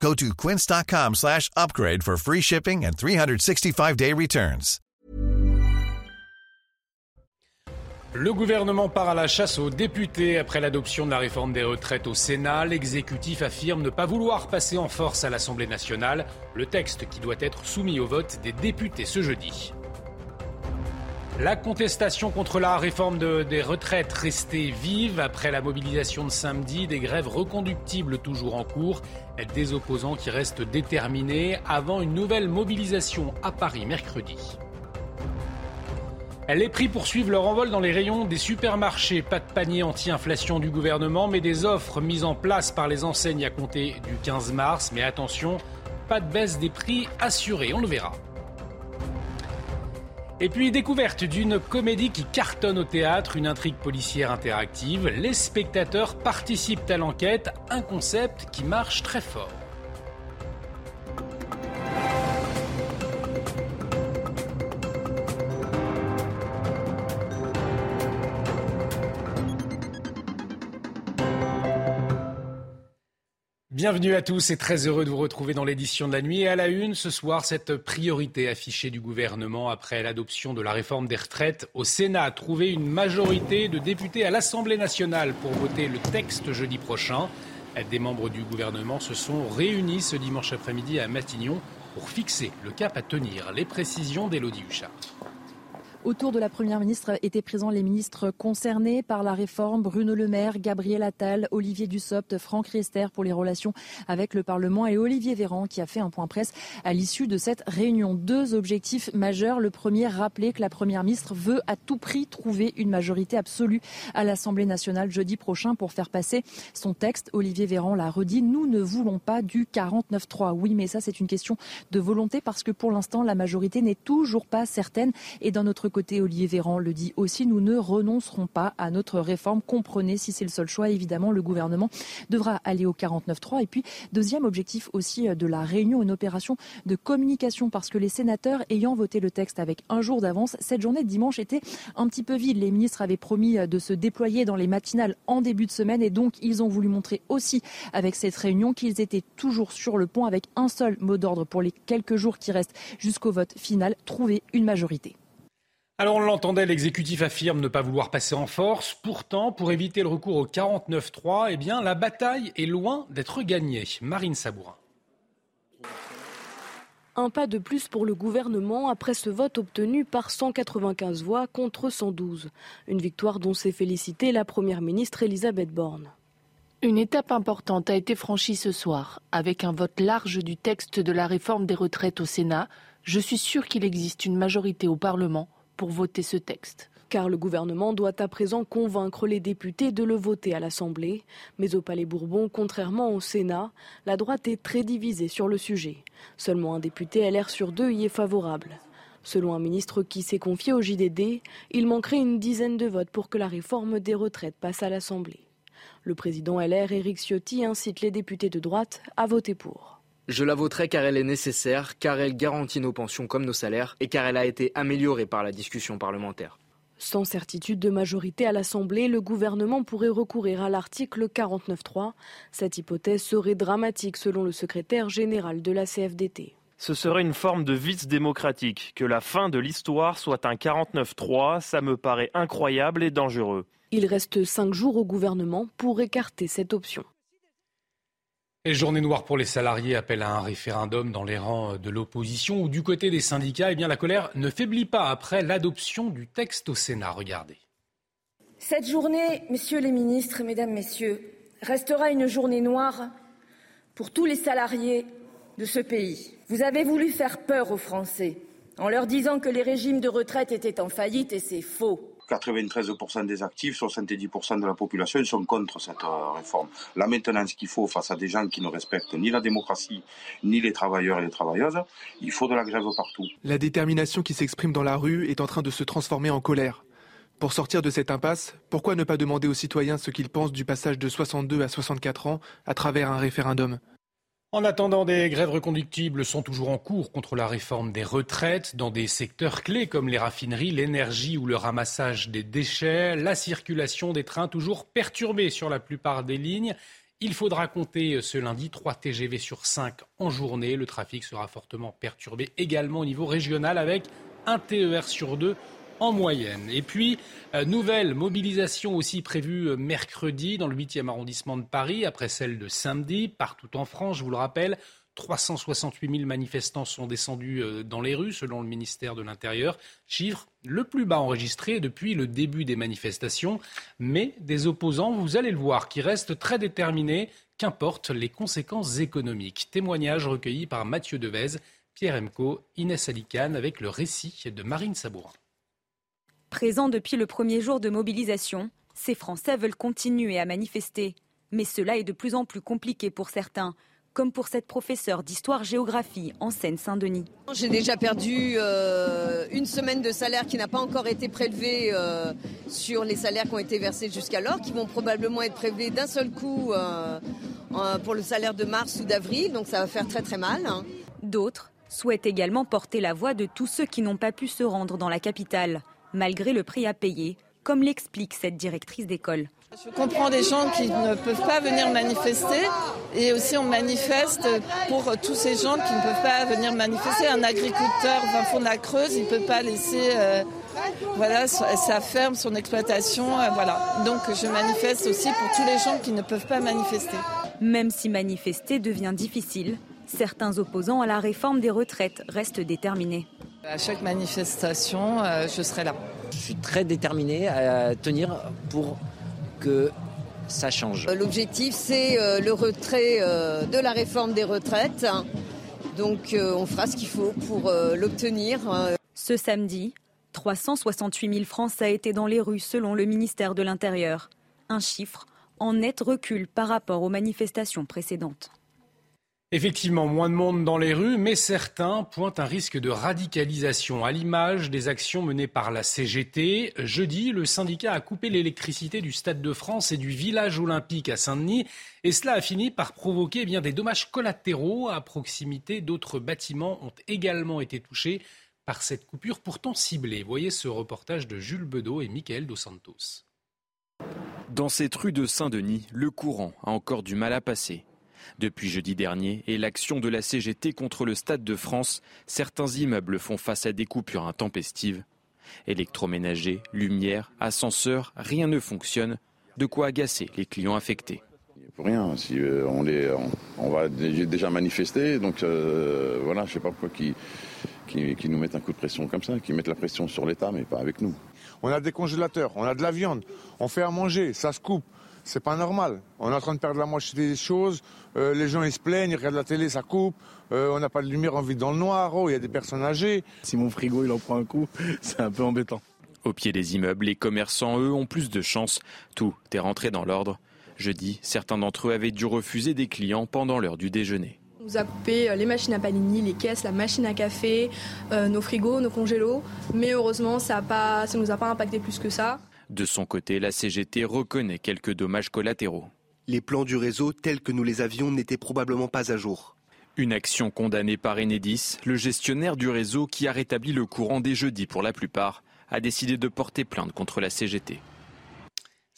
Go to quince.com slash upgrade for free shipping and 365-day returns. Le gouvernement part à la chasse aux députés après l'adoption de la réforme des retraites au Sénat. L'exécutif affirme ne pas vouloir passer en force à l'Assemblée nationale, le texte qui doit être soumis au vote des députés ce jeudi. La contestation contre la réforme de- des retraites restée vive après la mobilisation de samedi, des grèves reconductibles toujours en cours, des opposants qui restent déterminés avant une nouvelle mobilisation à Paris mercredi. Les prix poursuivent leur envol dans les rayons des supermarchés. Pas de panier anti-inflation du gouvernement, mais des offres mises en place par les enseignes à compter du 15 mars. Mais attention, pas de baisse des prix assurée, on le verra. Et puis, découverte d'une comédie qui cartonne au théâtre, une intrigue policière interactive. Les spectateurs participent à l'enquête, un concept qui marche très fort. Bienvenue à tous et très heureux de vous retrouver dans l'édition de la nuit. Et à la une, ce soir, cette priorité affichée du gouvernement après l'adoption de la réforme des retraites au Sénat a trouvé une majorité de députés à l'Assemblée nationale pour voter le texte jeudi prochain. Des membres du gouvernement se sont réunis ce dimanche après-midi à Matignon pour fixer le cap à tenir. Les précisions d'Élodie Huchard. Autour de la Première ministre étaient présents les ministres concernés par la réforme, Bruno Le Maire, Gabriel Attal, Olivier Dussopt, Franck Riester pour les relations avec le Parlement et Olivier Véran qui a fait un point presse à l'issue de cette réunion. Deux objectifs majeurs. Le premier, rappeler que la Première ministre veut à tout prix trouver une majorité absolue à l'Assemblée nationale jeudi prochain pour faire passer son texte. Olivier Véran l'a redit, nous ne voulons pas du 49-3. Oui, mais ça c'est une question de volonté parce que pour l'instant la majorité n'est toujours pas certaine et dans notre côté, Olivier Véran le dit aussi, nous ne renoncerons pas à notre réforme. Comprenez, si c'est le seul choix, évidemment, le gouvernement devra aller au 49.3. Et puis, deuxième objectif aussi de la réunion, une opération de communication, parce que les sénateurs ayant voté le texte avec un jour d'avance, cette journée de dimanche était un petit peu vide. Les ministres avaient promis de se déployer dans les matinales en début de semaine et donc ils ont voulu montrer aussi avec cette réunion qu'ils étaient toujours sur le pont avec un seul mot d'ordre pour les quelques jours qui restent jusqu'au vote final, trouver une majorité. Alors on l'entendait, l'exécutif affirme ne pas vouloir passer en force. Pourtant, pour éviter le recours au 49-3, eh bien, la bataille est loin d'être gagnée. Marine Sabourin. Un pas de plus pour le gouvernement après ce vote obtenu par 195 voix contre 112. Une victoire dont s'est félicitée la Première ministre Elisabeth Borne. Une étape importante a été franchie ce soir. Avec un vote large du texte de la réforme des retraites au Sénat, je suis sûr qu'il existe une majorité au Parlement pour voter ce texte. Car le gouvernement doit à présent convaincre les députés de le voter à l'Assemblée. Mais au Palais Bourbon, contrairement au Sénat, la droite est très divisée sur le sujet. Seulement un député LR sur deux y est favorable. Selon un ministre qui s'est confié au JDD, il manquerait une dizaine de votes pour que la réforme des retraites passe à l'Assemblée. Le président LR, Éric Ciotti, incite les députés de droite à voter pour. Je la voterai car elle est nécessaire, car elle garantit nos pensions comme nos salaires et car elle a été améliorée par la discussion parlementaire. Sans certitude de majorité à l'Assemblée, le gouvernement pourrait recourir à l'article 49.3. Cette hypothèse serait dramatique selon le secrétaire général de la CFDT. Ce serait une forme de vice démocratique. Que la fin de l'histoire soit un 49-3, ça me paraît incroyable et dangereux. Il reste cinq jours au gouvernement pour écarter cette option. Et journée noire pour les salariés appelle à un référendum dans les rangs de l'opposition ou du côté des syndicats. Eh bien, la colère ne faiblit pas après l'adoption du texte au Sénat. Regardez. Cette journée, messieurs les ministres, mesdames, messieurs, restera une journée noire pour tous les salariés de ce pays. Vous avez voulu faire peur aux Français en leur disant que les régimes de retraite étaient en faillite et c'est faux. 93% des actifs, 70% de la population sont contre cette euh, réforme. Là maintenant, ce qu'il faut face à des gens qui ne respectent ni la démocratie, ni les travailleurs et les travailleuses, il faut de la grève partout. La détermination qui s'exprime dans la rue est en train de se transformer en colère. Pour sortir de cette impasse, pourquoi ne pas demander aux citoyens ce qu'ils pensent du passage de 62 à 64 ans à travers un référendum? En attendant, des grèves reconductibles sont toujours en cours contre la réforme des retraites dans des secteurs clés comme les raffineries, l'énergie ou le ramassage des déchets. La circulation des trains toujours perturbée sur la plupart des lignes. Il faudra compter ce lundi 3 TGV sur 5 en journée. Le trafic sera fortement perturbé également au niveau régional avec un TER sur 2 en moyenne. Et puis, euh, nouvelle mobilisation aussi prévue euh, mercredi dans le 8e arrondissement de Paris, après celle de samedi, partout en France, je vous le rappelle. 368 000 manifestants sont descendus euh, dans les rues, selon le ministère de l'Intérieur. Chiffre le plus bas enregistré depuis le début des manifestations. Mais des opposants, vous allez le voir, qui restent très déterminés, qu'importent les conséquences économiques. Témoignage recueilli par Mathieu Devez, Pierre Emco, Inès Alicane, avec le récit de Marine Sabourin. Présents depuis le premier jour de mobilisation, ces Français veulent continuer à manifester. Mais cela est de plus en plus compliqué pour certains, comme pour cette professeure d'histoire-géographie en Seine-Saint-Denis. J'ai déjà perdu euh, une semaine de salaire qui n'a pas encore été prélevé euh, sur les salaires qui ont été versés jusqu'alors, qui vont probablement être prélevés d'un seul coup euh, pour le salaire de mars ou d'avril, donc ça va faire très très mal. Hein. D'autres souhaitent également porter la voix de tous ceux qui n'ont pas pu se rendre dans la capitale malgré le prix à payer, comme l'explique cette directrice d'école. Je comprends des gens qui ne peuvent pas venir manifester et aussi on manifeste pour tous ces gens qui ne peuvent pas venir manifester. Un agriculteur va fond de la Creuse, il ne peut pas laisser euh, voilà, sa ferme, son exploitation. Euh, voilà. Donc je manifeste aussi pour tous les gens qui ne peuvent pas manifester. Même si manifester devient difficile, certains opposants à la réforme des retraites restent déterminés. À chaque manifestation, euh, je serai là. Je suis très déterminé à tenir pour que ça change. Euh, l'objectif, c'est euh, le retrait de la réforme des retraites. Donc on fera ce qu'il faut pour l'obtenir. Ce samedi, 368 000 Français étaient dans les rues selon le ministère de l'Intérieur. Un chiffre en net recul par rapport aux manifestations précédentes. Effectivement, moins de monde dans les rues, mais certains pointent un risque de radicalisation, à l'image des actions menées par la CGT. Jeudi, le syndicat a coupé l'électricité du Stade de France et du village olympique à Saint-Denis, et cela a fini par provoquer eh bien, des dommages collatéraux. À proximité, d'autres bâtiments ont également été touchés par cette coupure pourtant ciblée. Voyez ce reportage de Jules Bedeau et Michael Dos Santos. Dans cette rue de Saint-Denis, le courant a encore du mal à passer. Depuis jeudi dernier et l'action de la CGT contre le Stade de France, certains immeubles font face à des coupures intempestives. Électroménager, lumière, ascenseur, rien ne fonctionne, de quoi agacer les clients affectés. rien, si euh, on, est, on, va déjà manifester, donc euh, voilà, je ne sais pas pourquoi qui, qui, nous mettent un coup de pression comme ça, qui mettent la pression sur l'État, mais pas avec nous. On a des congélateurs, on a de la viande, on fait à manger, ça se coupe c'est pas normal. On est en train de perdre la moitié des choses. Euh, les gens ils se plaignent, ils regardent la télé, ça coupe. Euh, on n'a pas de lumière, on vit dans le noir. Oh, il y a des personnes âgées. Si mon frigo il en prend un coup, c'est un peu embêtant. Au pied des immeubles, les commerçants, eux, ont plus de chance. Tout est rentré dans l'ordre. Jeudi, certains d'entre eux avaient dû refuser des clients pendant l'heure du déjeuner. On nous a coupé euh, les machines à panini, les caisses, la machine à café, nos frigos, nos congélos. Mais heureusement, ça ne nous a pas impacté plus que ça. De son côté, la CGT reconnaît quelques dommages collatéraux. Les plans du réseau tels que nous les avions n'étaient probablement pas à jour. Une action condamnée par Enedis, le gestionnaire du réseau qui a rétabli le courant des jeudis pour la plupart, a décidé de porter plainte contre la CGT.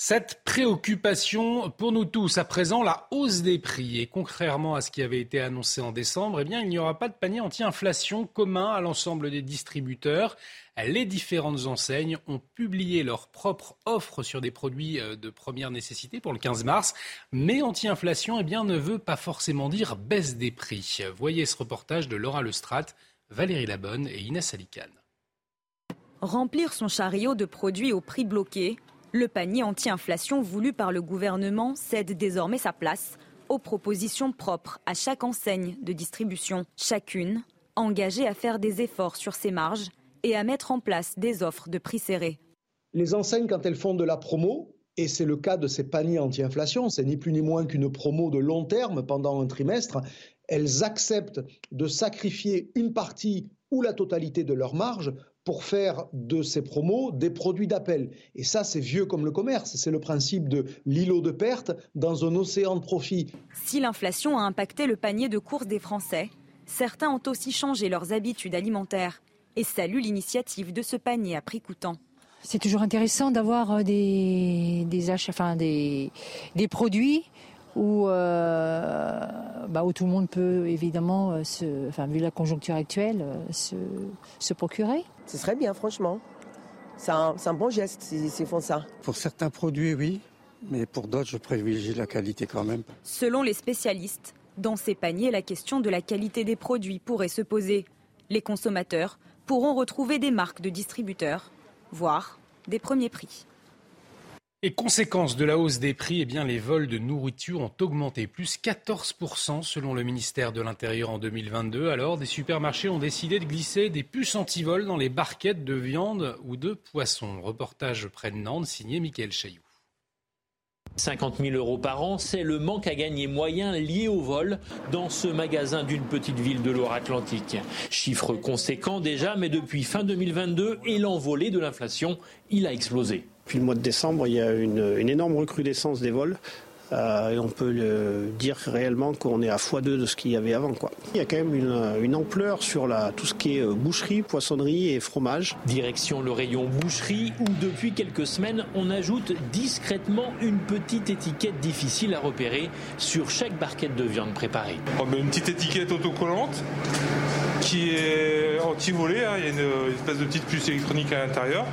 Cette préoccupation pour nous tous, à présent, la hausse des prix. Et contrairement à ce qui avait été annoncé en décembre, eh il n'y aura pas de panier anti-inflation commun à l'ensemble des distributeurs. Les différentes enseignes ont publié leur propre offre sur des produits euh, de première nécessité pour le 15 mars. Mais anti-inflation eh ne veut pas forcément dire baisse des prix. Voyez ce reportage de Laura Lestrade, Valérie Labonne et Inès Alicane. Remplir son chariot de produits au prix bloqué, le panier anti-inflation voulu par le gouvernement cède désormais sa place aux propositions propres à chaque enseigne de distribution, chacune engagée à faire des efforts sur ses marges et à mettre en place des offres de prix serrés. Les enseignes, quand elles font de la promo, et c'est le cas de ces paniers anti-inflation, c'est ni plus ni moins qu'une promo de long terme pendant un trimestre, elles acceptent de sacrifier une partie ou la totalité de leur marge pour faire de ces promos des produits d'appel. Et ça, c'est vieux comme le commerce. C'est le principe de l'îlot de perte dans un océan de profit. Si l'inflation a impacté le panier de courses des Français, certains ont aussi changé leurs habitudes alimentaires et saluent l'initiative de ce panier à prix coûtant. C'est toujours intéressant d'avoir euh, des, achats, enfin des, des produits où, euh, bah, où tout le monde peut évidemment, euh, se, enfin, vu la conjoncture actuelle, se, se procurer. Ce serait bien, franchement. C'est un, un, bon geste s'ils font ça. Pour certains produits, oui, mais pour d'autres, je privilégie la qualité quand même. Selon les spécialistes, dans ces paniers, la question de la qualité des produits pourrait se poser. Les consommateurs pourront retrouver des marques de distributeurs voire des premiers prix. Et conséquence de la hausse des prix, eh les vols de nourriture ont augmenté, plus 14% selon le ministère de l'Intérieur en 2022. Alors, des supermarchés ont décidé de glisser des puces anti-vol dans les barquettes de viande ou de poisson. Reportage près de Nantes, signé Mickaël Chailloux. 50 000 euros par an, c'est le manque à gagner moyen lié au vol dans ce magasin d'une petite ville de Loire-Atlantique. Chiffre conséquent déjà, mais depuis fin 2022 et l'envolée de l'inflation, il a explosé. Depuis le mois de décembre, il y a une, une énorme recrudescence des vols. Euh, et on peut le dire réellement qu'on est à x2 de ce qu'il y avait avant. Quoi. Il y a quand même une, ampleur sur la, tout ce qui est euh, boucherie, poissonnerie et fromage. Direction le rayon boucherie où depuis quelques semaines on ajoute discrètement une petite étiquette difficile à repérer sur chaque barquette de viande préparée. On met une petite étiquette autocollante? Qui est anti-volée. Hein. Il y a une, espèce de petite puce électronique à l'intérieur.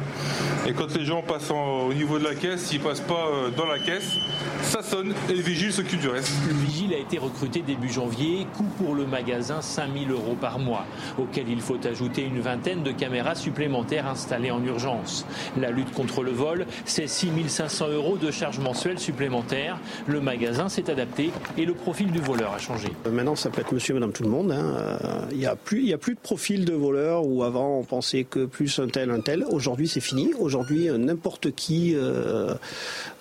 Et quand les gens passent au niveau de la caisse, s'ils passent pas euh, dans la caisse, ça sonne et le vigile s'occupe du reste. Le vigile a été recruté début janvier, coût pour le magasin 5000 euros par mois, auquel il faut ajouter une vingtaine de caméras supplémentaires installées en urgence. La lutte contre le vol, c'est 6500 euros de charges mensuelles supplémentaires. Le magasin s'est adapté et le profil du voleur a changé. Euh, maintenant, ça peut être monsieur, madame, tout le monde. Hein. Euh, il n'y a, plus, a plus de profil de voleur où avant on pensait que plus un tel, un tel. Aujourd'hui, c'est fini. Aujourd'hui, euh, n'importe qui,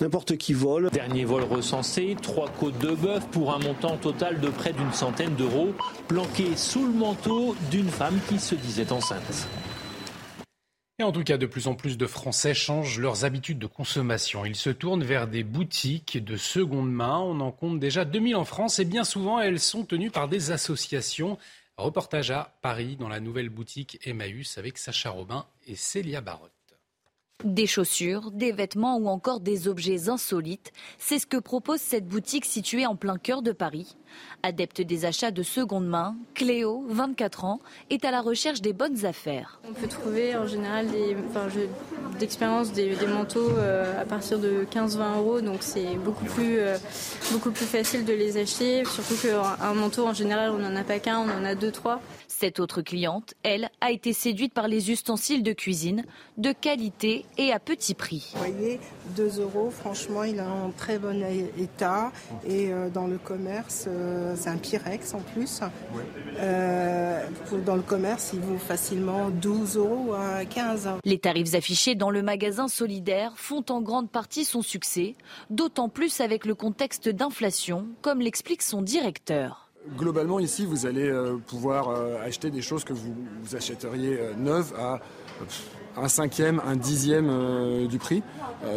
n'importe qui vole. Dernier vol recensé, trois côtes de bœuf pour un montant total de près d'une centaine d'euros, planqués sous le manteau d'une femme qui se disait enceinte. Et en tout cas, de plus en plus de Français changent leurs habitudes de consommation. Ils se tournent vers des boutiques de seconde main. On en compte déjà 2000 en France et bien souvent, elles sont tenues par des associations. Reportage à Paris dans la nouvelle boutique Emmaüs avec Sacha Robin et Célia Barotte. Des chaussures, des vêtements ou encore des objets insolites, c'est ce que propose cette boutique située en plein cœur de Paris. Adepte des achats de seconde main, Cléo, 24 ans, est à la recherche des bonnes affaires. On peut trouver en général des, d'expérience des, manteaux euh, à partir de 15-20 euros, donc c'est beaucoup plus, euh, beaucoup plus facile de les acheter, surtout qu'un manteau en général on n'en a pas qu'un, on en a deux, trois. Cette autre cliente, elle, a été séduite par les ustensiles de cuisine de qualité et à petit prix. Vous voyez, 2 euros, franchement, il est en très bon état. Et euh, dans le commerce, euh, c'est un Pyrex en plus. Euh, dans le commerce, il vaut facilement 12 euros à 15. Les tarifs affichés dans le magasin solidaire font en grande partie son succès, d'autant plus avec le contexte d'inflation, comme l'explique son directeur. Globalement, ici, vous allez euh, pouvoir euh, acheter des choses que vous, achèteriez euh, neuves à un cinquième, un dixième du prix,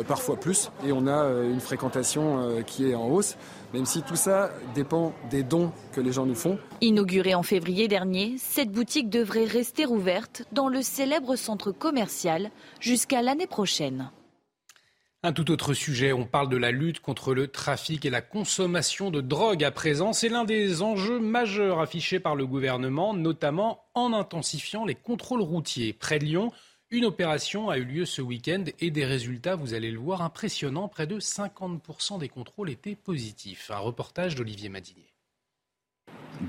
parfois plus. Et on a une fréquentation qui est en hausse, même si tout ça dépend des dons que les gens nous font. Inaugurée en février dernier, cette boutique devrait rester ouverte dans le célèbre centre commercial jusqu'à l'année prochaine. Un tout autre sujet, on parle de la lutte contre le trafic et la consommation de drogue à présent. C'est l'un des enjeux majeurs affichés par le gouvernement, notamment en intensifiant les contrôles routiers. Près de Lyon, une opération a eu lieu ce week-end et des résultats, vous allez le voir, impressionnants. Près de 50% des contrôles étaient positifs. Un reportage d'Olivier Madinier.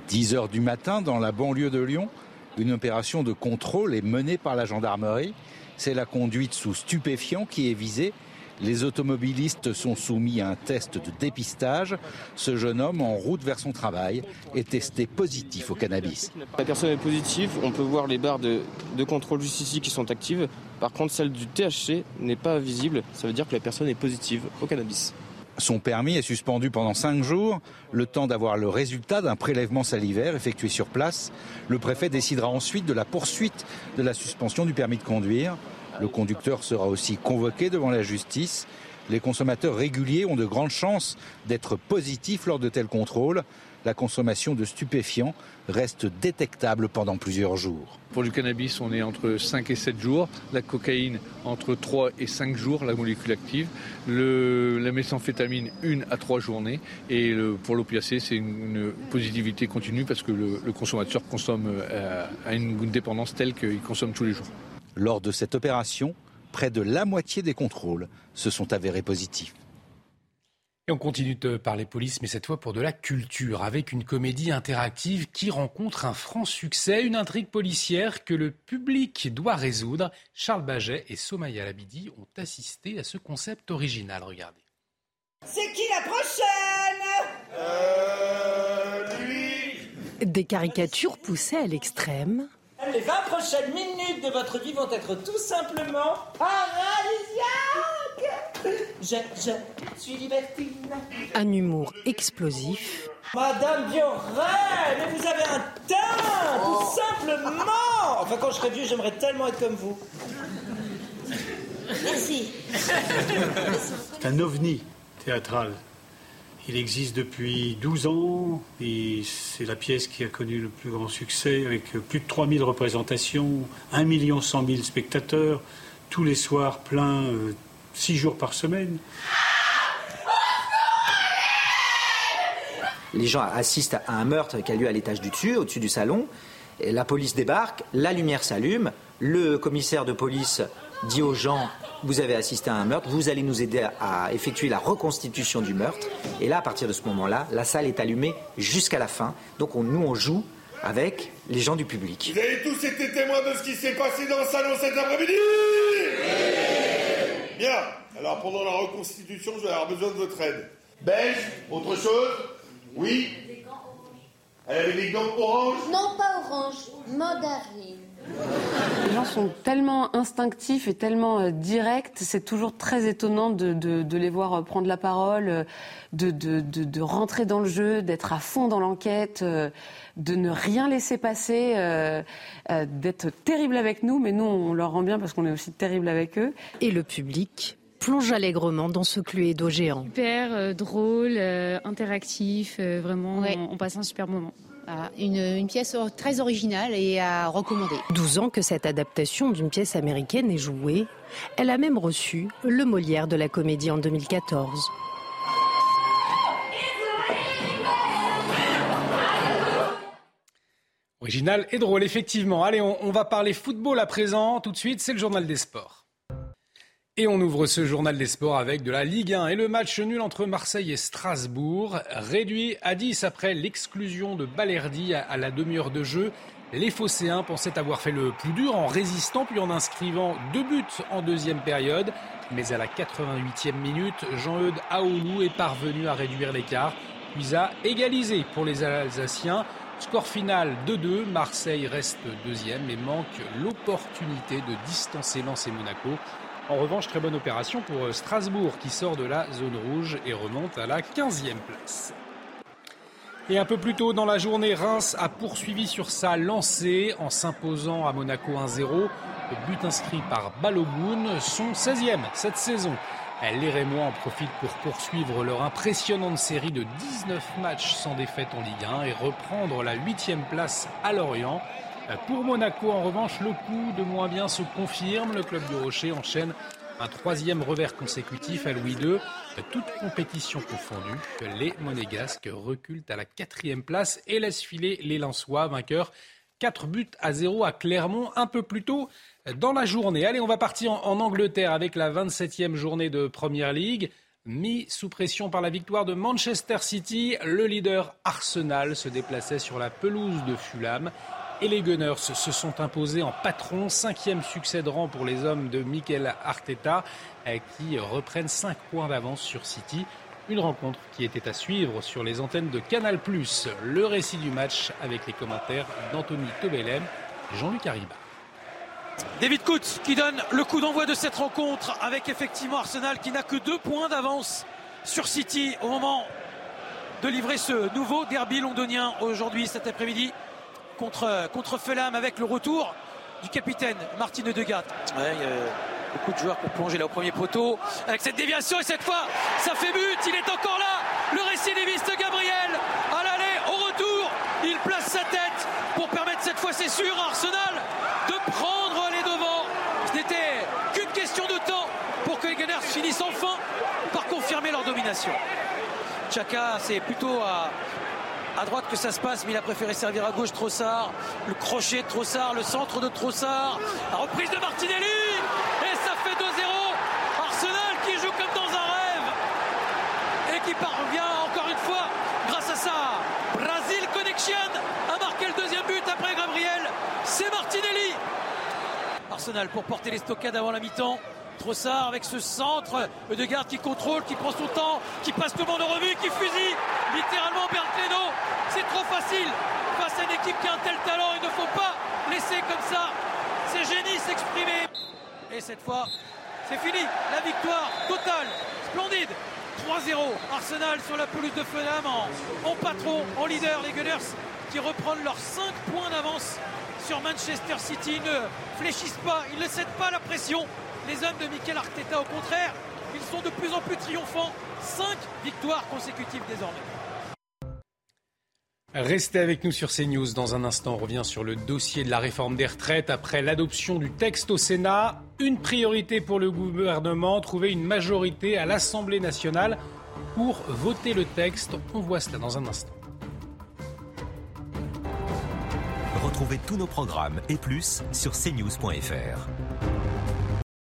10 heures du matin, dans la banlieue de Lyon, une opération de contrôle est menée par la gendarmerie. C'est la conduite sous stupéfiants qui est visée Les automobilistes sont soumis à un test de dépistage. Ce jeune homme, en route vers son travail, est testé positif au cannabis. La personne est positive, on peut voir les barres de, de contrôle juste ici qui sont actives. Par contre, celle du THC n'est pas visible. Ça veut dire que la personne est positive au cannabis. Son permis est suspendu pendant cinq jours, le temps d'avoir le résultat d'un prélèvement salivaire effectué sur place. Le préfet décidera ensuite de la poursuite de la suspension du permis de conduire. Le conducteur sera aussi convoqué devant la justice. Les consommateurs réguliers ont de grandes chances d'être positifs lors de tels contrôles. La consommation de stupéfiants reste détectable pendant plusieurs jours. Pour du cannabis, on est entre 5 et 7 jours. La cocaïne, entre 3 et 5 jours, la molécule active. Le, la méthamphétamine, 1 à 3 journées. Et le, pour l'opiacé, c'est une, positivité continue parce que le, le consommateur consomme euh, à une dépendance telle qu'il consomme tous les jours. Lors de cette opération, près de la moitié des contrôles se sont avérés positifs. Et on continue de parler police, mais cette fois pour de la culture, avec une comédie interactive qui rencontre un franc succès, une intrigue policière que le public doit résoudre. Charles Baget et Somaya Labidi ont assisté à ce concept original. Regardez. C'est qui la prochaine? Euh. Lui Des caricatures poussées à l'extrême. Les 20 prochaines minutes de votre vie vont être tout simplement paralysiaques Je, je suis libertine. Un humour explosif. Madame Biorel, mais vous avez un teint, Oh. tout simplement Enfin, quand je serai vieux, j'aimerais tellement être comme vous. Merci. C'est un ovni théâtral. Il existe depuis 12 ans et c'est la pièce qui a connu le plus grand succès avec plus de 3000 représentations, 1 million 100 000 spectateurs, tous les soirs pleins, 6 jours par semaine. Les gens assistent à un meurtre qui a lieu à l'étage du dessus, au-dessus du salon. La police débarque, la lumière s'allume, le commissaire de police dit aux gens vous avez assisté à un meurtre, vous allez nous aider à effectuer la reconstitution du meurtre. Et là, à partir de ce moment-là, la salle est allumée jusqu'à la fin. Donc on, nous, on joue avec les gens du public. Vous avez tous été témoins de ce qui s'est passé dans le salon cet après-midi Bien. Alors pendant la reconstitution, je vais avoir besoin de votre aide. Belge Autre chose Oui Elle avait des gants orange Non, pas orange, mandarine. Les gens sont tellement instinctifs et tellement euh, directs, c'est toujours très étonnant de, de- de les voir euh, prendre la parole, euh, de, de- de- de rentrer dans le jeu, d'être à fond dans l'enquête, euh, de ne rien laisser passer, euh, euh, d'être terrible avec nous, mais nous on leur rend bien parce qu'on est aussi terrible avec eux. Et le public plonge allègrement dans ce cluedo géant. Super euh, drôle, euh, interactif, euh, vraiment, on, on passe un super moment. Voilà, une, une pièce très originale et à recommander. 12 ans que cette adaptation d'une pièce américaine est jouée. Elle a même reçu le Molière de la comédie en 2014. Original et drôle, effectivement. Allez, on, on va parler football à présent. Tout de suite, c'est le journal des sports. Et on ouvre ce journal des sports avec de la Ligue 1 et le match nul entre Marseille et Strasbourg, réduit à 10 après l'exclusion de Balerdi à, la demi-heure de jeu. Les Phocéens pensaient avoir fait le plus dur en résistant puis en inscrivant deux buts en deuxième période. Mais à la 88e minute, Jean-Eudes Aoulou est parvenu à réduire l'écart, puis à égaliser pour les Alsaciens. Score final 2-2, Marseille reste deuxième mais manque l'opportunité de distancer Lens et Monaco. En revanche, très bonne opération pour Strasbourg qui sort de la zone rouge et remonte à la 15e place. Et un peu plus tôt dans la journée, Reims a poursuivi sur sa lancée en s'imposant à Monaco 1-0. Le but inscrit par Balogun, son 16e cette saison. Les Rémois en profitent pour poursuivre leur impressionnante série de 19 matchs sans défaite en Ligue 1 et reprendre la 8e place à Lorient. Pour Monaco, en revanche, le coup de moins bien se confirme. Le club du Rocher enchaîne un troisième revers consécutif à Louis II. Toute compétition confondue, les Monégasques reculent à la quatrième place et laissent filer les Lensois, vainqueurs 4 buts à 0 à Clermont un peu plus tôt dans la journée. Allez, on va partir en, Angleterre avec la 27e journée de Première League. Mis sous pression par la victoire de Manchester City, le leader Arsenal se déplaçait sur la pelouse de Fulham et les Gunners se sont imposés en patron. Cinquième succès de rang pour les hommes de Mikel Arteta euh, qui reprennent 5 points d'avance sur City. Une rencontre qui était à suivre sur les antennes de Canal+. Le récit du match avec les commentaires d'Anthony Tobelem Jean-Luc Arriba. David Coutts qui donne le coup d'envoi de cette rencontre avec effectivement Arsenal qui n'a que deux points d'avance sur City au moment de livrer ce nouveau derby londonien aujourd'hui cet après-midi contre, contre Fulham avec le retour du capitaine Martin Odegaard. Ouais, beaucoup de joueurs pour plonger là au premier poteau avec cette déviation et cette fois ça fait but, il est encore là, le récidiviste Gabriel à l'aller, au retour, il place sa tête pour permettre cette fois c'est sûr à Arsenal de prendre les devants. Ce n'était qu'une question de temps pour que les Gunners finissent enfin par confirmer leur domination. Chaka, c'est plutôt à, à droite que ça se passe, mais il a préféré servir à gauche Trossard. Le crochet de Trossard, le centre de Trossard, la reprise de Martinelli, et ça fait 2-0. Arsenal qui joue comme dans un rêve et qui parvient encore une fois, grâce à ça, Brazil Connection, à marquer le deuxième but après Gabriel. C'est Martinelli. Arsenal pour porter les stockades avant la mi-temps. Trossard avec ce centre de garde qui contrôle, qui prend son temps, qui passe tout le monde en revue, qui fusille littéralement Bertleno. C'est trop facile face à une équipe qui a un tel talent. Il ne faut pas laisser comme ça ces génies s'exprimer. Et cette fois, c'est fini. La victoire totale, splendide. 3-0. Arsenal sur la pelouse de Fulham en, en patron, en leader. Les Gunners qui reprennent leurs 5 points d'avance sur Manchester City. Ils ne fléchissent pas, ils ne cèdent pas la pression. Les hommes de Mikel Arteta, au contraire, ils sont de plus en plus triomphants. 5 victoires consécutives désormais. Restez avec nous sur CNews. Dans un instant, on revient sur le dossier de la réforme des retraites. Après l'adoption du texte au Sénat, une priorité pour le gouvernement, trouver une majorité à l'Assemblée nationale pour voter le texte. On voit cela dans un instant. Retrouvez tous nos programmes et plus sur cnews.fr.